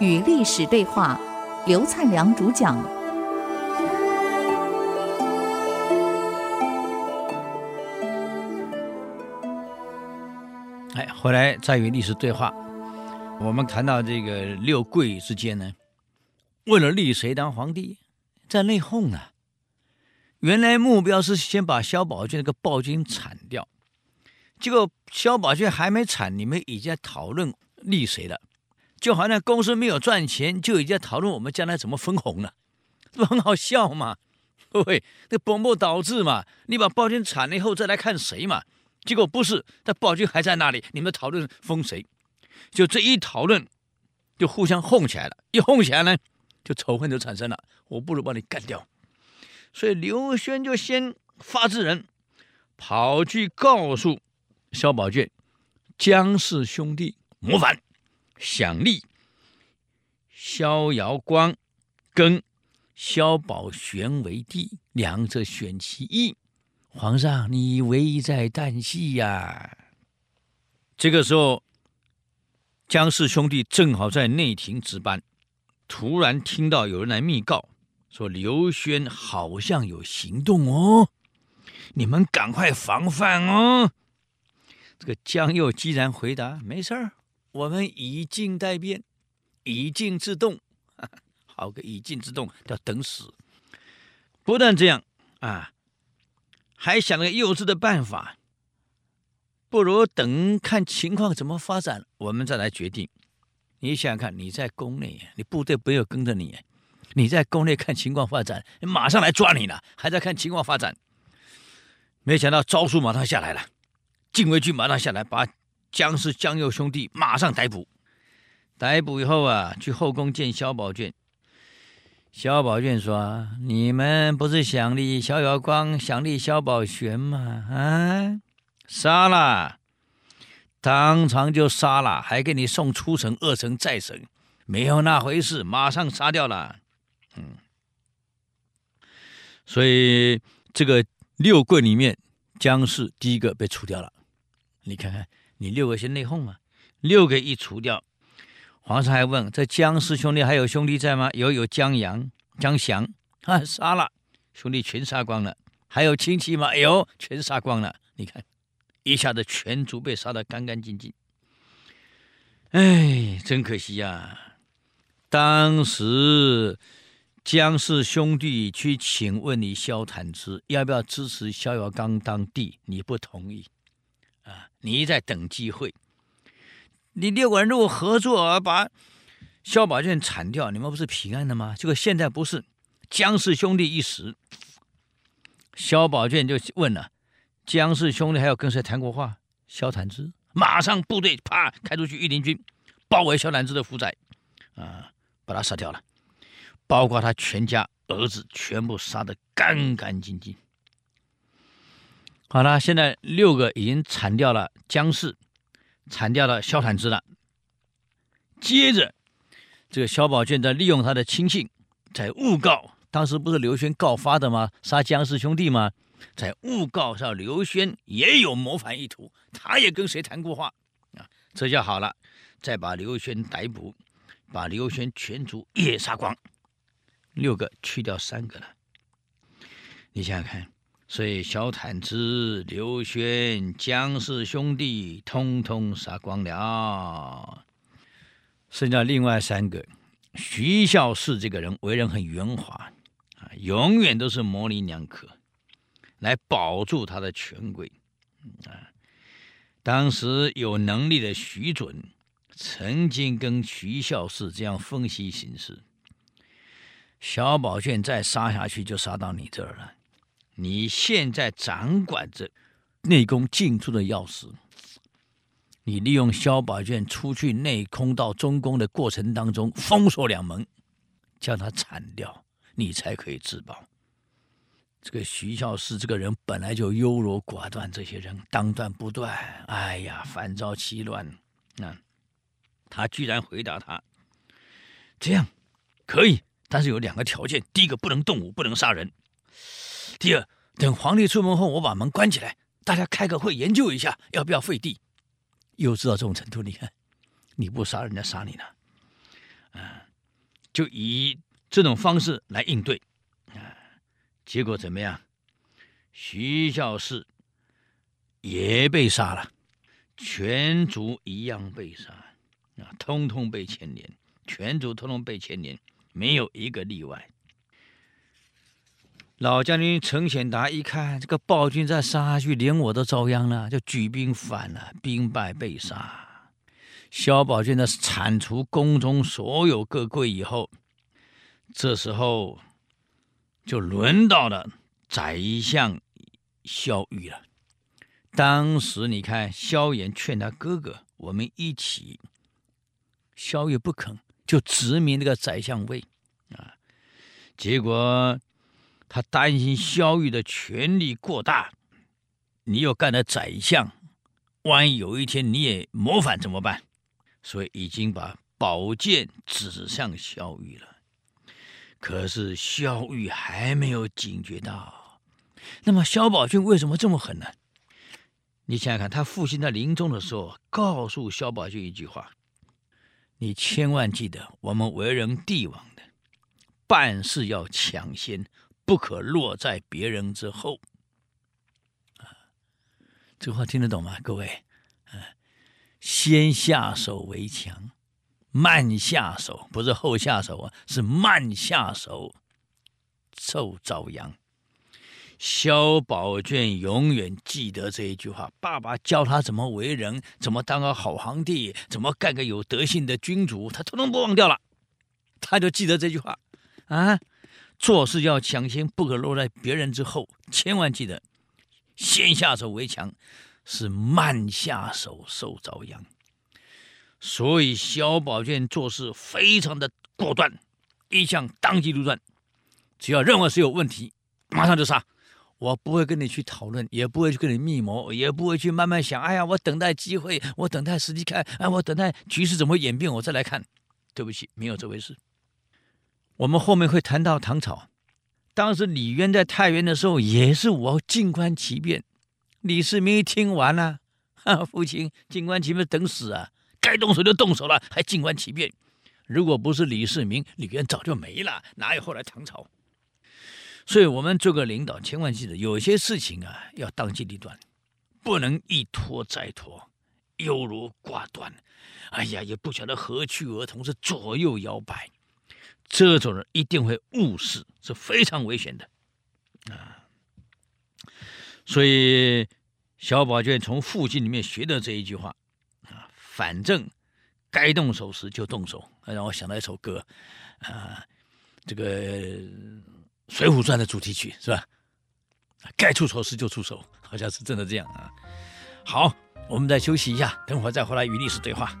与历史对话，刘灿良主讲。哎，回来再与历史对话。我们谈到这个六贵之间呢，为了立谁当皇帝，在内讧呢。原来目标是先把萧宝卷那个暴君铲掉，结果萧宝卷还没铲，你们已经在讨论立谁了。就好像公司没有赚钱，就已经在讨论我们将来怎么分红了，这不很好笑吗？各位，那本末倒置嘛！你把暴君铲了以后再来看谁嘛？结果不是，那暴君还在那里，你们讨论封谁？就这一讨论，就互相哄起来了。一哄起来呢，就仇恨就产生了。我不如把你干掉。所以刘轩就先发制人，跑去告诉萧宝卷，姜氏兄弟谋反。想立萧遥光跟萧宝玄为帝，两者选其一。皇上，你危在旦夕呀！这个时候，姜氏兄弟正好在内廷值班，突然听到有人来密告，说刘轩好像有行动哦，你们赶快防范哦。这个江佑既然回答没事儿。我们以静待变，以静制动，好个以静制动，叫等死。不但这样啊，还想了个幼稚的办法，不如等看情况怎么发展，我们再来决定。你想想看，你在宫内，你部队没有跟着你，你在宫内看情况发展，马上来抓你了，还在看情况发展。没想到招数马上下来了，禁卫军马上下来把。姜氏姜佑兄弟马上逮捕，逮捕以后啊，去后宫见萧宝卷。萧宝卷说：“你们不是想立萧遥光，想立萧宝玄吗？啊，杀了，当场就杀了，还给你送初审、二审、再审，没有那回事，马上杀掉了。嗯，所以这个六贵里面，姜氏第一个被除掉了。你看看。”你六个先内讧嘛，六个一除掉，皇上还问：这姜氏兄弟还有兄弟在吗？有，有姜阳、姜祥啊，杀了兄弟全杀光了。还有亲戚吗？有，全杀光了。你看，一下子全族被杀得干干净净。哎，真可惜呀、啊！当时姜氏兄弟去请问你萧坦之要不要支持萧遥刚当帝，你不同意。啊！你在等机会，你六个人如果合作把萧宝卷铲掉，你们不是平安的吗？结果现在不是，姜氏兄弟一死，萧宝卷就问了：姜氏兄弟还有跟谁谈过话？萧坦之马上部队啪开出去，御林军包围萧坦之的府宅，啊，把他杀掉了，包括他全家儿子全部杀得干干净净。好了，现在六个已经铲掉了姜氏，铲掉了萧坦之了。接着，这个萧宝卷在利用他的亲信，在诬告，当时不是刘轩告发的吗？杀姜氏兄弟吗？在诬告上，刘轩也有谋反意图，他也跟谁谈过话啊？这下好了，再把刘轩逮捕，把刘轩全族也杀光，六个去掉三个了。你想想看。所以，萧坦之、刘轩、姜氏兄弟通通杀光了，剩下另外三个。徐孝嗣这个人为人很圆滑啊，永远都是模棱两可，来保住他的权贵啊。当时有能力的徐准曾经跟徐孝嗣这样分析形势：小宝卷再杀下去，就杀到你这儿了。你现在掌管着内宫进出的钥匙，你利用萧宝卷出去内空到中宫的过程当中封锁两门，将他铲掉，你才可以自保。这个徐孝嗣这个人本来就优柔寡断，这些人当断不断，哎呀，反遭其乱。啊，他居然回答他：这样可以，但是有两个条件，第一个不能动武，不能杀人。第二，等皇帝出门后，我把门关起来，大家开个会研究一下，要不要废帝？幼稚到这种程度，你看，你不杀人家杀你呢，啊，就以这种方式来应对，啊，结果怎么样？徐孝氏也被杀了，全族一样被杀，啊，通通被牵连，全族通通被牵连，没有一个例外。老将军陈显达一看，这个暴君再杀下去，连我都遭殃了，就举兵反了，兵败被杀。萧宝卷呢，铲除宫中所有各贵以后，这时候就轮到了宰相萧玉了。当时你看，萧衍劝他哥哥，我们一起，萧玉不肯，就直命那个宰相位啊，结果。他担心萧玉的权力过大，你又干了宰相，万一有一天你也谋反怎么办？所以已经把宝剑指向萧玉了。可是萧玉还没有警觉到。那么萧宝卷为什么这么狠呢？你想想看，他父亲在临终的时候告诉萧宝卷一句话：“你千万记得，我们为人帝王的，办事要抢先。”不可落在别人之后，啊，这话听得懂吗？各位，啊，先下手为强，慢下手不是后下手啊，是慢下手，受遭殃。萧宝卷永远记得这一句话，爸爸教他怎么为人，怎么当个好皇帝，怎么干个有德行的君主，他通通不忘掉了，他就记得这句话，啊。做事要抢先，不可落在别人之后。千万记得，先下手为强，是慢下手受遭殃。所以萧宝卷做事非常的果断，一向当机立断。只要任何事有问题，马上就杀。我不会跟你去讨论，也不会去跟你密谋，也不会去慢慢想。哎呀，我等待机会，我等待时机看，哎，我等待局势怎么演变，我再来看。对不起，没有这回事。我们后面会谈到唐朝，当时李渊在太原的时候，也是我静观其变。李世民一听完了，啊，父亲静观其变等死啊，该动手就动手了，还静观其变。如果不是李世民，李渊早就没了，哪有后来唐朝？所以，我们做个领导，千万记得，有些事情啊，要当机立断，不能一拖再拖，优柔寡断。哎呀，也不晓得何去何从，是左右摇摆。这种人一定会误事，是非常危险的啊！所以萧宝卷从父亲里面学的这一句话啊，反正该动手时就动手，让我想到一首歌啊，这个《水浒传》的主题曲是吧？该出手时就出手，好像是真的这样啊！好，我们再休息一下，等会儿再回来与历史对话。